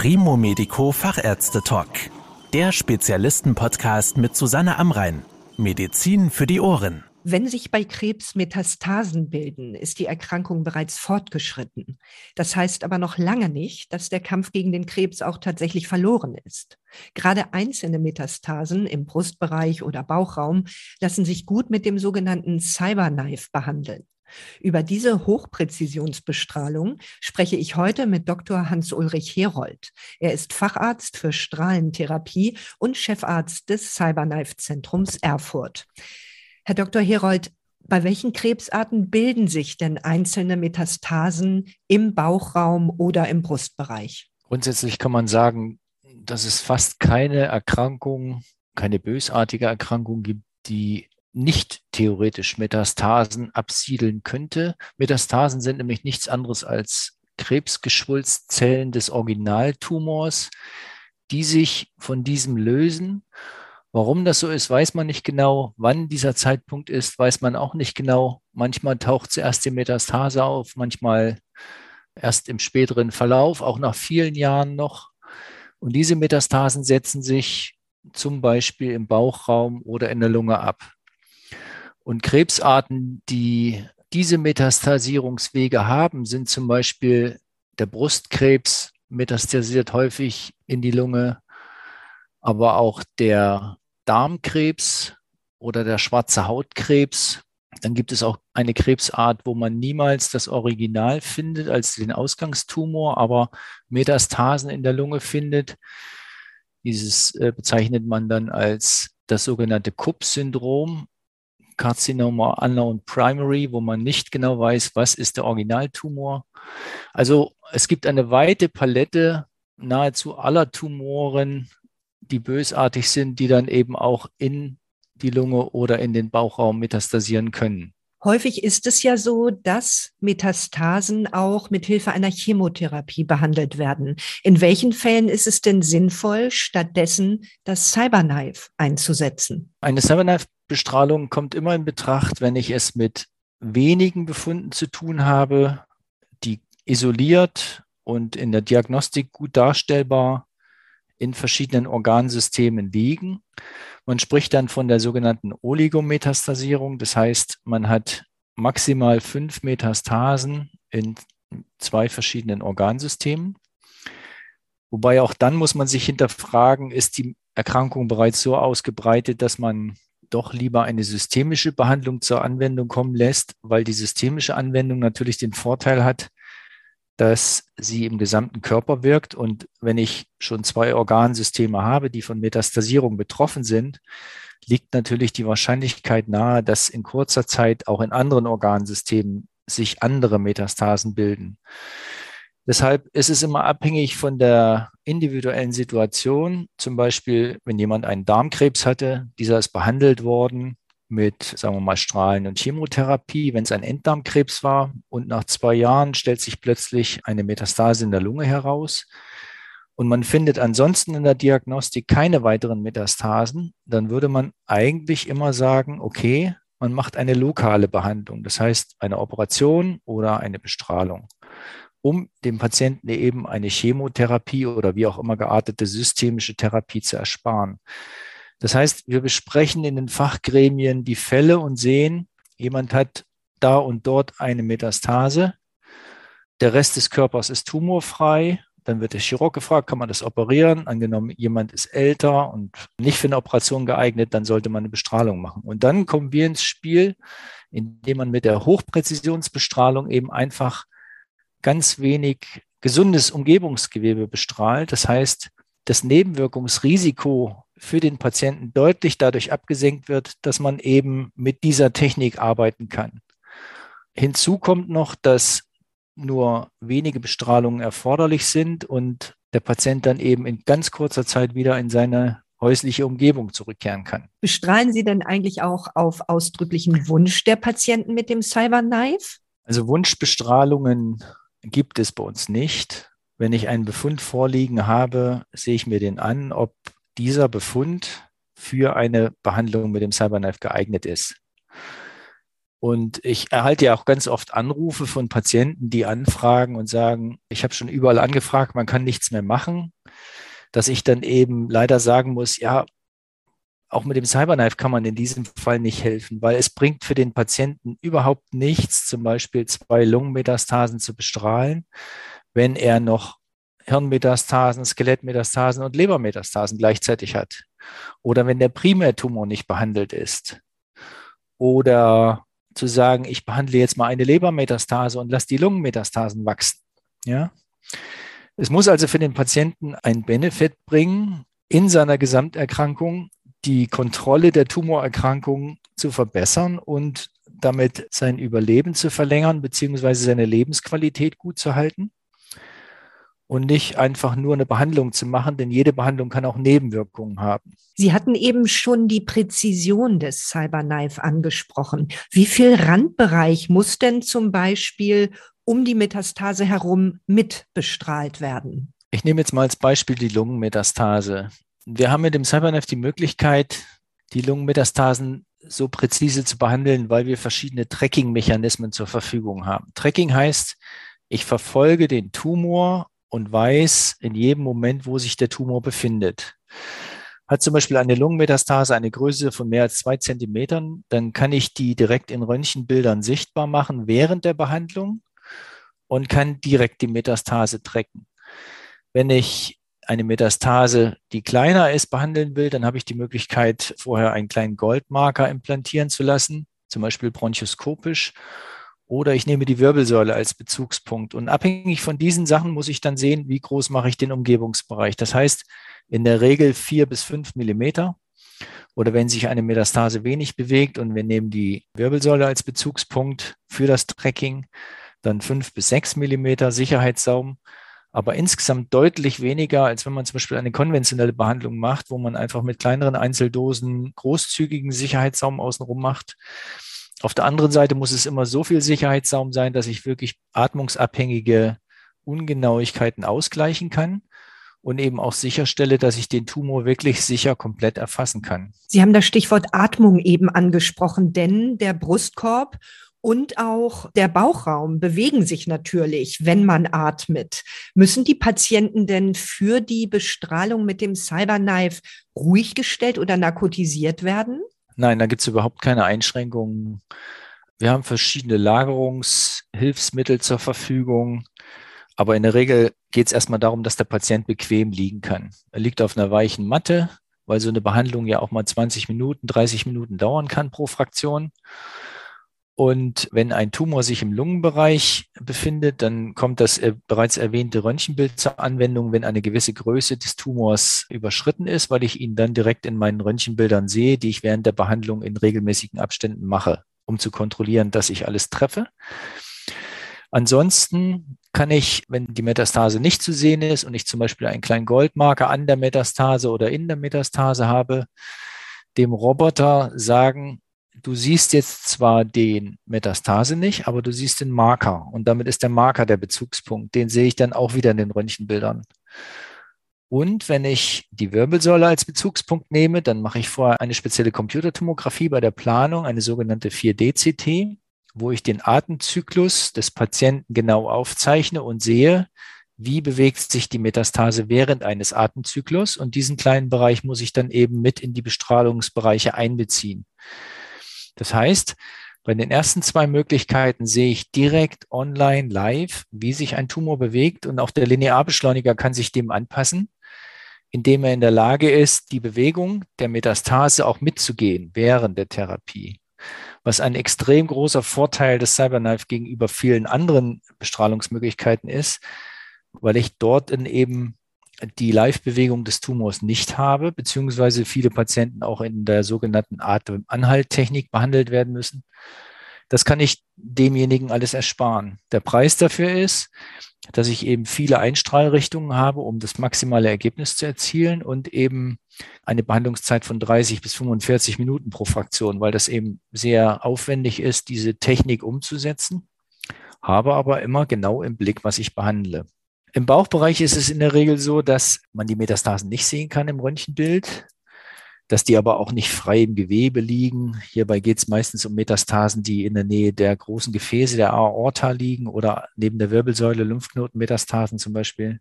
Primo Medico Fachärzte Talk. Der Spezialisten-Podcast mit Susanne Amrein. Medizin für die Ohren. Wenn sich bei Krebs Metastasen bilden, ist die Erkrankung bereits fortgeschritten. Das heißt aber noch lange nicht, dass der Kampf gegen den Krebs auch tatsächlich verloren ist. Gerade einzelne Metastasen im Brustbereich oder Bauchraum lassen sich gut mit dem sogenannten Cyberknife behandeln. Über diese Hochpräzisionsbestrahlung spreche ich heute mit Dr. Hans-Ulrich Herold. Er ist Facharzt für Strahlentherapie und Chefarzt des Cyberknife-Zentrums Erfurt. Herr Dr. Herold, bei welchen Krebsarten bilden sich denn einzelne Metastasen im Bauchraum oder im Brustbereich? Grundsätzlich kann man sagen, dass es fast keine Erkrankung, keine bösartige Erkrankung gibt, die nicht theoretisch Metastasen absiedeln könnte. Metastasen sind nämlich nichts anderes als Krebsgeschwulstzellen des Originaltumors, die sich von diesem lösen. Warum das so ist, weiß man nicht genau. Wann dieser Zeitpunkt ist, weiß man auch nicht genau. Manchmal taucht zuerst die Metastase auf, manchmal erst im späteren Verlauf, auch nach vielen Jahren noch. Und diese Metastasen setzen sich zum Beispiel im Bauchraum oder in der Lunge ab. Und Krebsarten, die diese Metastasierungswege haben, sind zum Beispiel der Brustkrebs, metastasiert häufig in die Lunge, aber auch der Darmkrebs oder der schwarze Hautkrebs. Dann gibt es auch eine Krebsart, wo man niemals das Original findet als den Ausgangstumor, aber Metastasen in der Lunge findet. Dieses äh, bezeichnet man dann als das sogenannte Kupp-Syndrom Carcinoma Unknown Primary, wo man nicht genau weiß, was ist der Originaltumor. Also es gibt eine weite Palette nahezu aller Tumoren, die bösartig sind, die dann eben auch in die Lunge oder in den Bauchraum metastasieren können. Häufig ist es ja so, dass Metastasen auch mit Hilfe einer Chemotherapie behandelt werden. In welchen Fällen ist es denn sinnvoll, stattdessen das Cyberknife einzusetzen? Eine Cyberknife-Bestrahlung kommt immer in Betracht, wenn ich es mit wenigen Befunden zu tun habe, die isoliert und in der Diagnostik gut darstellbar in verschiedenen Organsystemen liegen. Man spricht dann von der sogenannten Oligometastasierung. Das heißt, man hat maximal fünf Metastasen in zwei verschiedenen Organsystemen. Wobei auch dann muss man sich hinterfragen, ist die Erkrankung bereits so ausgebreitet, dass man doch lieber eine systemische Behandlung zur Anwendung kommen lässt, weil die systemische Anwendung natürlich den Vorteil hat, dass sie im gesamten Körper wirkt. Und wenn ich schon zwei Organsysteme habe, die von Metastasierung betroffen sind, liegt natürlich die Wahrscheinlichkeit nahe, dass in kurzer Zeit auch in anderen Organsystemen sich andere Metastasen bilden. Deshalb ist es immer abhängig von der individuellen Situation. Zum Beispiel, wenn jemand einen Darmkrebs hatte, dieser ist behandelt worden, mit, sagen wir mal, Strahlen und Chemotherapie, wenn es ein Enddarmkrebs war. Und nach zwei Jahren stellt sich plötzlich eine Metastase in der Lunge heraus. Und man findet ansonsten in der Diagnostik keine weiteren Metastasen, dann würde man eigentlich immer sagen, okay, man macht eine lokale Behandlung, das heißt eine Operation oder eine Bestrahlung, um dem Patienten eben eine Chemotherapie oder wie auch immer geartete systemische Therapie zu ersparen. Das heißt, wir besprechen in den Fachgremien die Fälle und sehen, jemand hat da und dort eine Metastase. Der Rest des Körpers ist tumorfrei. Dann wird der Chirurg gefragt, kann man das operieren? Angenommen, jemand ist älter und nicht für eine Operation geeignet, dann sollte man eine Bestrahlung machen. Und dann kommen wir ins Spiel, indem man mit der Hochpräzisionsbestrahlung eben einfach ganz wenig gesundes Umgebungsgewebe bestrahlt. Das heißt, das Nebenwirkungsrisiko für den Patienten deutlich dadurch abgesenkt wird, dass man eben mit dieser Technik arbeiten kann. Hinzu kommt noch, dass nur wenige Bestrahlungen erforderlich sind und der Patient dann eben in ganz kurzer Zeit wieder in seine häusliche Umgebung zurückkehren kann. Bestrahlen Sie denn eigentlich auch auf ausdrücklichen Wunsch der Patienten mit dem Cyberknife? Also Wunschbestrahlungen gibt es bei uns nicht. Wenn ich einen Befund vorliegen habe, sehe ich mir den an, ob dieser Befund für eine Behandlung mit dem Cyberknife geeignet ist. Und ich erhalte ja auch ganz oft Anrufe von Patienten, die anfragen und sagen, ich habe schon überall angefragt, man kann nichts mehr machen. Dass ich dann eben leider sagen muss, ja, auch mit dem Cyberknife kann man in diesem Fall nicht helfen, weil es bringt für den Patienten überhaupt nichts, zum Beispiel zwei Lungenmetastasen zu bestrahlen, wenn er noch Hirnmetastasen, Skelettmetastasen und Lebermetastasen gleichzeitig hat. Oder wenn der Primärtumor nicht behandelt ist. Oder zu sagen, ich behandle jetzt mal eine Lebermetastase und lasse die Lungenmetastasen wachsen. Ja? Es muss also für den Patienten einen Benefit bringen, in seiner Gesamterkrankung die Kontrolle der Tumorerkrankung zu verbessern und damit sein Überleben zu verlängern, beziehungsweise seine Lebensqualität gut zu halten und nicht einfach nur eine Behandlung zu machen, denn jede Behandlung kann auch Nebenwirkungen haben. Sie hatten eben schon die Präzision des Cyberknife angesprochen. Wie viel Randbereich muss denn zum Beispiel um die Metastase herum mit bestrahlt werden? Ich nehme jetzt mal als Beispiel die Lungenmetastase. Wir haben mit dem Cyberknife die Möglichkeit, die Lungenmetastasen so präzise zu behandeln, weil wir verschiedene Tracking-Mechanismen zur Verfügung haben. Tracking heißt, ich verfolge den Tumor und weiß in jedem Moment, wo sich der Tumor befindet. Hat zum Beispiel eine Lungenmetastase eine Größe von mehr als zwei Zentimetern, dann kann ich die direkt in Röntgenbildern sichtbar machen während der Behandlung und kann direkt die Metastase tracken. Wenn ich eine Metastase, die kleiner ist, behandeln will, dann habe ich die Möglichkeit, vorher einen kleinen Goldmarker implantieren zu lassen, zum Beispiel bronchoskopisch. Oder ich nehme die Wirbelsäule als Bezugspunkt. Und abhängig von diesen Sachen muss ich dann sehen, wie groß mache ich den Umgebungsbereich. Das heißt, in der Regel vier bis fünf Millimeter. Oder wenn sich eine Metastase wenig bewegt und wir nehmen die Wirbelsäule als Bezugspunkt für das Tracking, dann fünf bis sechs Millimeter Sicherheitssaum aber insgesamt deutlich weniger, als wenn man zum Beispiel eine konventionelle Behandlung macht, wo man einfach mit kleineren Einzeldosen großzügigen Sicherheitssaum außenrum macht. Auf der anderen Seite muss es immer so viel Sicherheitssaum sein, dass ich wirklich atmungsabhängige Ungenauigkeiten ausgleichen kann und eben auch sicherstelle, dass ich den Tumor wirklich sicher komplett erfassen kann. Sie haben das Stichwort Atmung eben angesprochen, denn der Brustkorb und auch der Bauchraum bewegen sich natürlich, wenn man atmet. Müssen die Patienten denn für die Bestrahlung mit dem Cyberknife ruhig gestellt oder narkotisiert werden? Nein, da gibt es überhaupt keine Einschränkungen. Wir haben verschiedene Lagerungshilfsmittel zur Verfügung. Aber in der Regel geht es erstmal darum, dass der Patient bequem liegen kann. Er liegt auf einer weichen Matte, weil so eine Behandlung ja auch mal 20 Minuten, 30 Minuten dauern kann pro Fraktion. Und wenn ein Tumor sich im Lungenbereich befindet, dann kommt das äh, bereits erwähnte Röntgenbild zur Anwendung, wenn eine gewisse Größe des Tumors überschritten ist, weil ich ihn dann direkt in meinen Röntgenbildern sehe, die ich während der Behandlung in regelmäßigen Abständen mache, um zu kontrollieren, dass ich alles treffe. Ansonsten kann ich, wenn die Metastase nicht zu sehen ist und ich zum Beispiel einen kleinen Goldmarker an der Metastase oder in der Metastase habe, dem Roboter sagen, du siehst jetzt zwar den Metastase nicht, aber du siehst den Marker und damit ist der Marker der Bezugspunkt. Den sehe ich dann auch wieder in den Röntgenbildern. Und wenn ich die Wirbelsäule als Bezugspunkt nehme, dann mache ich vorher eine spezielle Computertomographie bei der Planung, eine sogenannte 4D-CT, wo ich den Atemzyklus des Patienten genau aufzeichne und sehe, wie bewegt sich die Metastase während eines Atemzyklus. Und diesen kleinen Bereich muss ich dann eben mit in die Bestrahlungsbereiche einbeziehen. Das heißt, bei den ersten zwei Möglichkeiten sehe ich direkt online live, wie sich ein Tumor bewegt und auch der Linearbeschleuniger kann sich dem anpassen, indem er in der Lage ist, die Bewegung der Metastase auch mitzugehen während der Therapie. Was ein extrem großer Vorteil des Cyberknife gegenüber vielen anderen Bestrahlungsmöglichkeiten ist, weil ich dort in eben die Live-Bewegung des Tumors nicht habe, beziehungsweise viele Patienten auch in der sogenannten Atemanhalttechnik behandelt werden müssen. Das kann ich demjenigen alles ersparen. Der Preis dafür ist, dass ich eben viele Einstrahlrichtungen habe, um das maximale Ergebnis zu erzielen und eben eine Behandlungszeit von 30 bis 45 Minuten pro Fraktion, weil das eben sehr aufwendig ist, diese Technik umzusetzen, habe aber immer genau im Blick, was ich behandle. Im Bauchbereich ist es in der Regel so, dass man die Metastasen nicht sehen kann im Röntgenbild. dass die aber auch nicht frei im Gewebe liegen. Hierbei geht es meistens um Metastasen, die in der Nähe der großen Gefäße der Aorta liegen oder neben der Wirbelsäule Lymphknotenmetastasen zum Beispiel.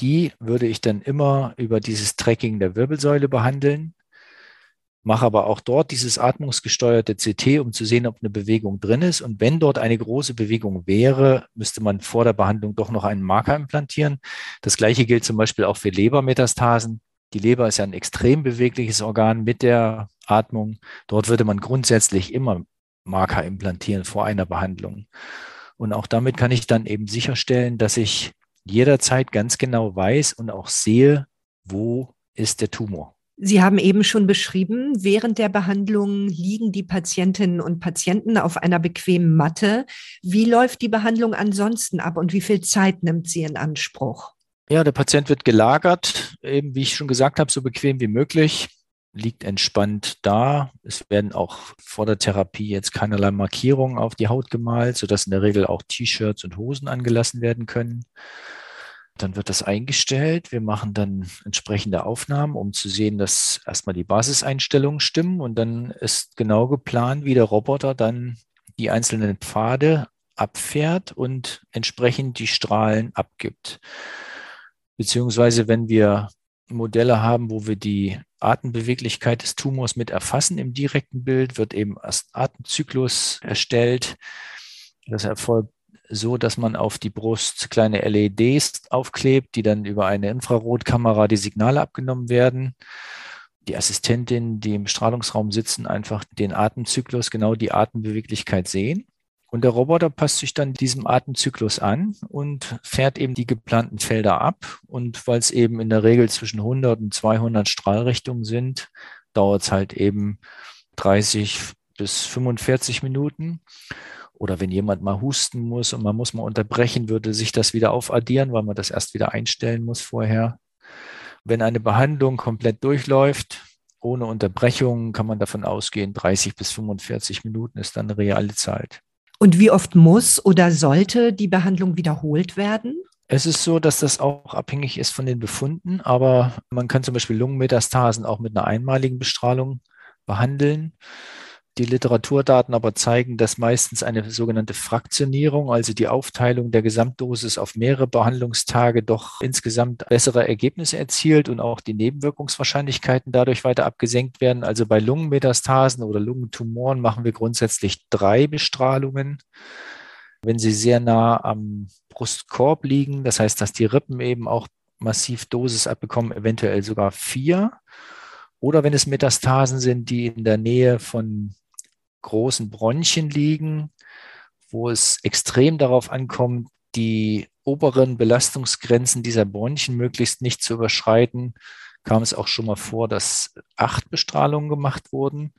Die würde ich dann immer über dieses Tracking der Wirbelsäule behandeln mache aber auch dort dieses atmungsgesteuerte CT, um zu sehen, ob eine Bewegung drin ist. Und wenn dort eine große Bewegung wäre, müsste man vor der Behandlung doch noch einen Marker implantieren. Das gleiche gilt zum Beispiel auch für Lebermetastasen. Die Leber ist ja ein extrem bewegliches Organ mit der Atmung. Dort würde man grundsätzlich immer Marker implantieren vor einer Behandlung. Und auch damit kann ich dann eben sicherstellen, dass ich jederzeit ganz genau weiß und auch sehe, wo ist der Tumor. Sie haben eben schon beschrieben, während der Behandlung liegen die Patientinnen und Patienten auf einer bequemen Matte. Wie läuft die Behandlung ansonsten ab und wie viel Zeit nimmt sie in Anspruch? Ja, der Patient wird gelagert, eben wie ich schon gesagt habe, so bequem wie möglich, liegt entspannt da. Es werden auch vor der Therapie jetzt keinerlei Markierungen auf die Haut gemalt, sodass in der Regel auch T-Shirts und Hosen angelassen werden können. Dann wird das eingestellt. Wir machen dann entsprechende Aufnahmen, um zu sehen, dass erstmal die Basiseinstellungen stimmen. Und dann ist genau geplant, wie der Roboter dann die einzelnen Pfade abfährt und entsprechend die Strahlen abgibt. Beziehungsweise wenn wir Modelle haben, wo wir die Atembeweglichkeit des Tumors mit erfassen im direkten Bild, wird eben erst Atemzyklus erstellt. Das erfolgt so, dass man auf die Brust kleine LEDs aufklebt, die dann über eine Infrarotkamera die Signale abgenommen werden. Die Assistentinnen, die im Strahlungsraum sitzen, einfach den Atemzyklus, genau die Atembeweglichkeit sehen. Und der Roboter passt sich dann diesem Atemzyklus an und fährt eben die geplanten Felder ab. Und weil es eben in der Regel zwischen 100 und 200 Strahlrichtungen sind, dauert es halt eben 30 bis 45 Minuten. Oder wenn jemand mal husten muss und man muss mal unterbrechen, würde sich das wieder aufaddieren, weil man das erst wieder einstellen muss vorher. Wenn eine Behandlung komplett durchläuft, ohne Unterbrechung, kann man davon ausgehen, 30 bis 45 Minuten ist dann eine reale Zeit. Und wie oft muss oder sollte die Behandlung wiederholt werden? Es ist so, dass das auch abhängig ist von den Befunden, aber man kann zum Beispiel Lungenmetastasen auch mit einer einmaligen Bestrahlung behandeln. Die Literaturdaten aber zeigen, dass meistens eine sogenannte Fraktionierung, also die Aufteilung der Gesamtdosis auf mehrere Behandlungstage, doch insgesamt bessere Ergebnisse erzielt und auch die Nebenwirkungswahrscheinlichkeiten dadurch weiter abgesenkt werden. Also bei Lungenmetastasen oder Lungentumoren machen wir grundsätzlich drei Bestrahlungen. Wenn sie sehr nah am Brustkorb liegen, das heißt, dass die Rippen eben auch massiv Dosis abbekommen, eventuell sogar vier. Oder wenn es Metastasen sind, die in der Nähe von großen Bronchien liegen, wo es extrem darauf ankommt, die oberen Belastungsgrenzen dieser Bronchien möglichst nicht zu überschreiten, kam es auch schon mal vor, dass acht Bestrahlungen gemacht wurden.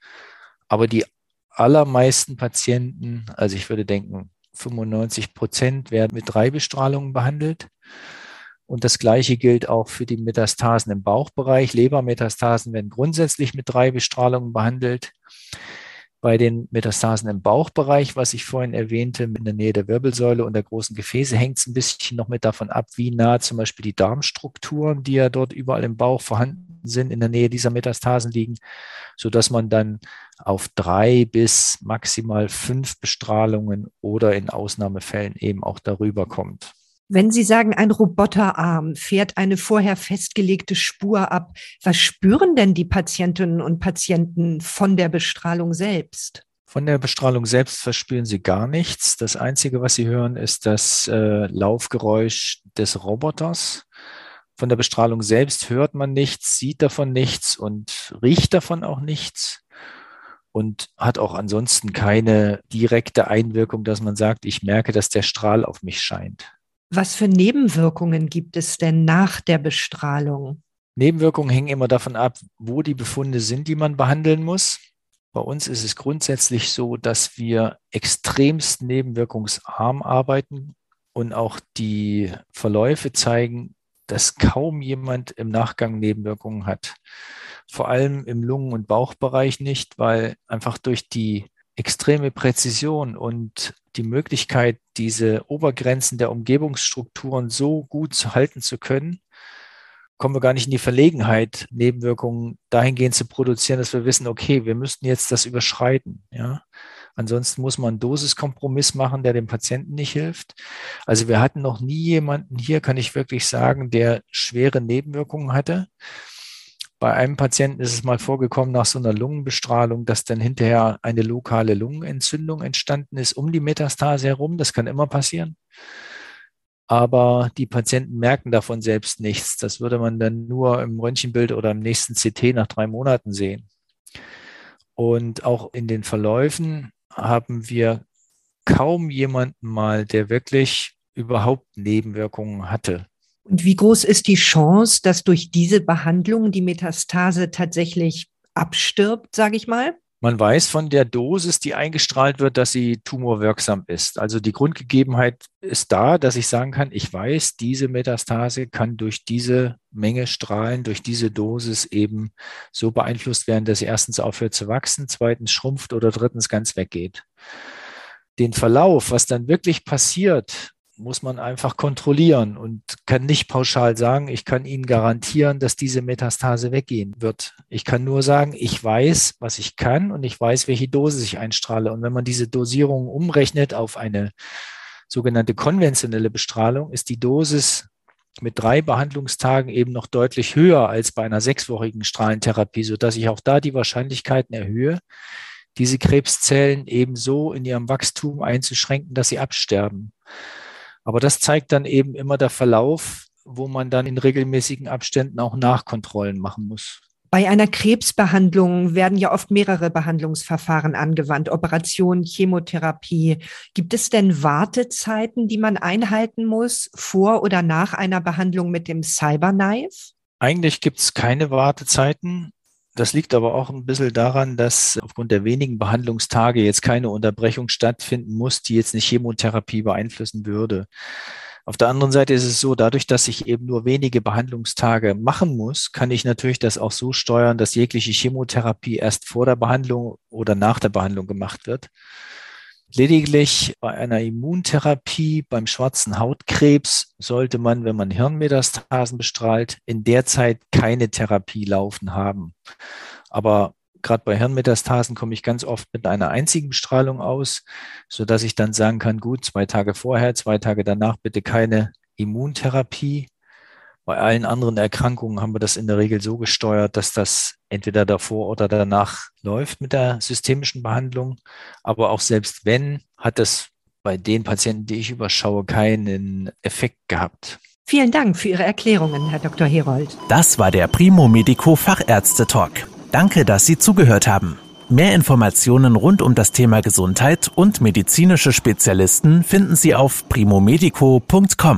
Aber die allermeisten Patienten, also ich würde denken, 95 Prozent werden mit drei Bestrahlungen behandelt. Und das Gleiche gilt auch für die Metastasen im Bauchbereich. Lebermetastasen werden grundsätzlich mit drei Bestrahlungen behandelt. Bei den Metastasen im Bauchbereich, was ich vorhin erwähnte, in der Nähe der Wirbelsäule und der großen Gefäße, hängt es ein bisschen noch mit davon ab, wie nah zum Beispiel die Darmstrukturen, die ja dort überall im Bauch vorhanden sind, in der Nähe dieser Metastasen liegen, sodass man dann auf drei bis maximal fünf Bestrahlungen oder in Ausnahmefällen eben auch darüber kommt. Wenn Sie sagen, ein Roboterarm fährt eine vorher festgelegte Spur ab, was spüren denn die Patientinnen und Patienten von der Bestrahlung selbst? Von der Bestrahlung selbst verspüren sie gar nichts. Das Einzige, was sie hören, ist das äh, Laufgeräusch des Roboters. Von der Bestrahlung selbst hört man nichts, sieht davon nichts und riecht davon auch nichts und hat auch ansonsten keine direkte Einwirkung, dass man sagt, ich merke, dass der Strahl auf mich scheint. Was für Nebenwirkungen gibt es denn nach der Bestrahlung? Nebenwirkungen hängen immer davon ab, wo die Befunde sind, die man behandeln muss. Bei uns ist es grundsätzlich so, dass wir extremst nebenwirkungsarm arbeiten und auch die Verläufe zeigen, dass kaum jemand im Nachgang Nebenwirkungen hat. Vor allem im Lungen- und Bauchbereich nicht, weil einfach durch die extreme Präzision und die Möglichkeit, diese Obergrenzen der Umgebungsstrukturen so gut halten zu können, kommen wir gar nicht in die Verlegenheit, Nebenwirkungen dahingehend zu produzieren, dass wir wissen, okay, wir müssten jetzt das überschreiten. Ja? Ansonsten muss man einen Dosiskompromiss machen, der dem Patienten nicht hilft. Also wir hatten noch nie jemanden hier, kann ich wirklich sagen, der schwere Nebenwirkungen hatte. Bei einem Patienten ist es mal vorgekommen nach so einer Lungenbestrahlung, dass dann hinterher eine lokale Lungenentzündung entstanden ist um die Metastase herum. Das kann immer passieren aber die Patienten merken davon selbst nichts. Das würde man dann nur im Röntgenbild oder im nächsten CT nach drei Monaten sehen. Und auch in den Verläufen haben wir kaum jemanden mal, der wirklich überhaupt Nebenwirkungen hatte. Und wie groß ist die Chance, dass durch diese Behandlung die Metastase tatsächlich abstirbt, sage ich mal? Man weiß von der Dosis, die eingestrahlt wird, dass sie tumorwirksam ist. Also die Grundgegebenheit ist da, dass ich sagen kann, ich weiß, diese Metastase kann durch diese Menge Strahlen, durch diese Dosis eben so beeinflusst werden, dass sie erstens aufhört zu wachsen, zweitens schrumpft oder drittens ganz weggeht. Den Verlauf, was dann wirklich passiert, muss man einfach kontrollieren und kann nicht pauschal sagen, ich kann Ihnen garantieren, dass diese Metastase weggehen wird. Ich kann nur sagen, ich weiß, was ich kann und ich weiß, welche Dosis ich einstrahle. Und wenn man diese Dosierung umrechnet auf eine sogenannte konventionelle Bestrahlung, ist die Dosis mit drei Behandlungstagen eben noch deutlich höher als bei einer sechswöchigen Strahlentherapie, sodass ich auch da die Wahrscheinlichkeiten erhöhe, diese Krebszellen eben so in ihrem Wachstum einzuschränken, dass sie absterben. Aber das zeigt dann eben immer der Verlauf, wo man dann in regelmäßigen Abständen auch Nachkontrollen machen muss. Bei einer Krebsbehandlung werden ja oft mehrere Behandlungsverfahren angewandt, Operation, Chemotherapie. Gibt es denn Wartezeiten, die man einhalten muss vor oder nach einer Behandlung mit dem Cyberknife? Eigentlich gibt es keine Wartezeiten. Das liegt aber auch ein bisschen daran, dass aufgrund der wenigen Behandlungstage jetzt keine Unterbrechung stattfinden muss, die jetzt eine Chemotherapie beeinflussen würde. Auf der anderen Seite ist es so, dadurch, dass ich eben nur wenige Behandlungstage machen muss, kann ich natürlich das auch so steuern, dass jegliche Chemotherapie erst vor der Behandlung oder nach der Behandlung gemacht wird. Lediglich bei einer Immuntherapie beim schwarzen Hautkrebs sollte man, wenn man Hirnmetastasen bestrahlt, in der Zeit keine Therapie laufen haben. Aber gerade bei Hirnmetastasen komme ich ganz oft mit einer einzigen Bestrahlung aus, so dass ich dann sagen kann, gut, zwei Tage vorher, zwei Tage danach bitte keine Immuntherapie. Bei allen anderen Erkrankungen haben wir das in der Regel so gesteuert, dass das entweder davor oder danach läuft mit der systemischen Behandlung. Aber auch selbst wenn, hat das bei den Patienten, die ich überschaue, keinen Effekt gehabt. Vielen Dank für Ihre Erklärungen, Herr Dr. Herold. Das war der Primo Medico Fachärzte Talk. Danke, dass Sie zugehört haben. Mehr Informationen rund um das Thema Gesundheit und medizinische Spezialisten finden Sie auf primomedico.com.